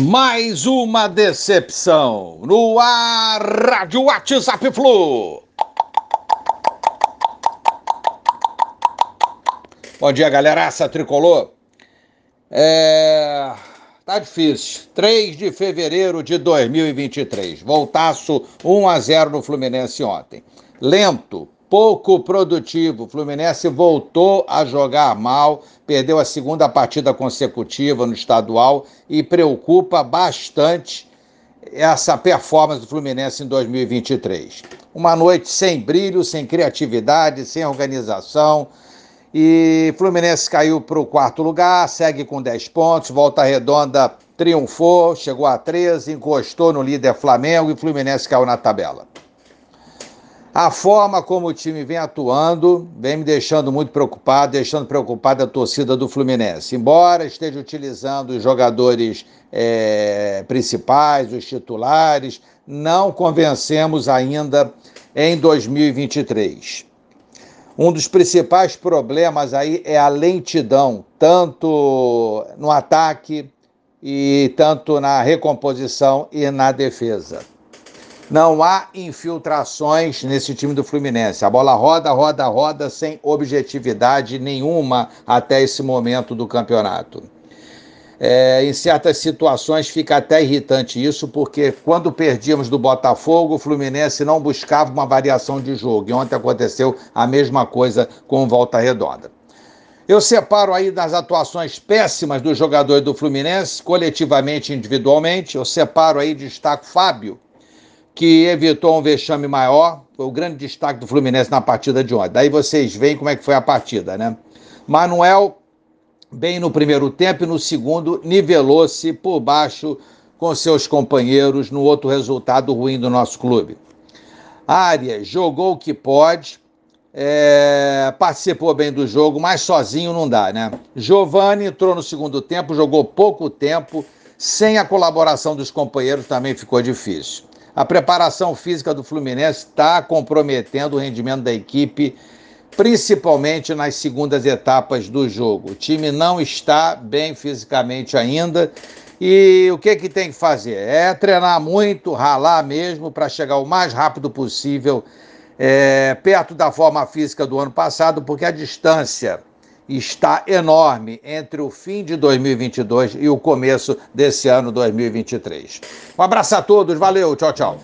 Mais uma decepção no ar, Rádio WhatsApp Flu. Bom dia, galeraça tricolor. É... Tá difícil. 3 de fevereiro de 2023. Voltaço 1 a 0 no Fluminense ontem. Lento, pouco produtivo. O Fluminense voltou a jogar mal, perdeu a segunda partida consecutiva no estadual e preocupa bastante essa performance do Fluminense em 2023. Uma noite sem brilho, sem criatividade, sem organização. E Fluminense caiu para o quarto lugar, segue com 10 pontos, volta redonda triunfou, chegou a 13, encostou no líder Flamengo e Fluminense caiu na tabela. A forma como o time vem atuando vem me deixando muito preocupado, deixando preocupada a torcida do Fluminense. Embora esteja utilizando os jogadores é, principais, os titulares, não convencemos ainda em 2023. Um dos principais problemas aí é a lentidão, tanto no ataque e tanto na recomposição e na defesa. Não há infiltrações nesse time do Fluminense. A bola roda, roda, roda sem objetividade nenhuma até esse momento do campeonato. É, em certas situações fica até irritante isso, porque quando perdíamos do Botafogo, o Fluminense não buscava uma variação de jogo. E ontem aconteceu a mesma coisa com Volta Redonda. Eu separo aí das atuações péssimas dos jogadores do Fluminense, coletivamente e individualmente. Eu separo aí, destaco Fábio, que evitou um vexame maior, foi o grande destaque do Fluminense na partida de ontem. Daí vocês veem como é que foi a partida, né? Manuel, bem no primeiro tempo e no segundo, nivelou-se por baixo com seus companheiros no outro resultado ruim do nosso clube. Arias jogou o que pode, é, participou bem do jogo, mas sozinho não dá, né? Giovani entrou no segundo tempo, jogou pouco tempo, sem a colaboração dos companheiros também ficou difícil. A preparação física do Fluminense está comprometendo o rendimento da equipe, principalmente nas segundas etapas do jogo. O time não está bem fisicamente ainda. E o que, que tem que fazer? É treinar muito, ralar mesmo, para chegar o mais rápido possível é, perto da forma física do ano passado, porque a distância está enorme entre o fim de 2022 e o começo desse ano 2023. Um abraço a todos, valeu, tchau, tchau.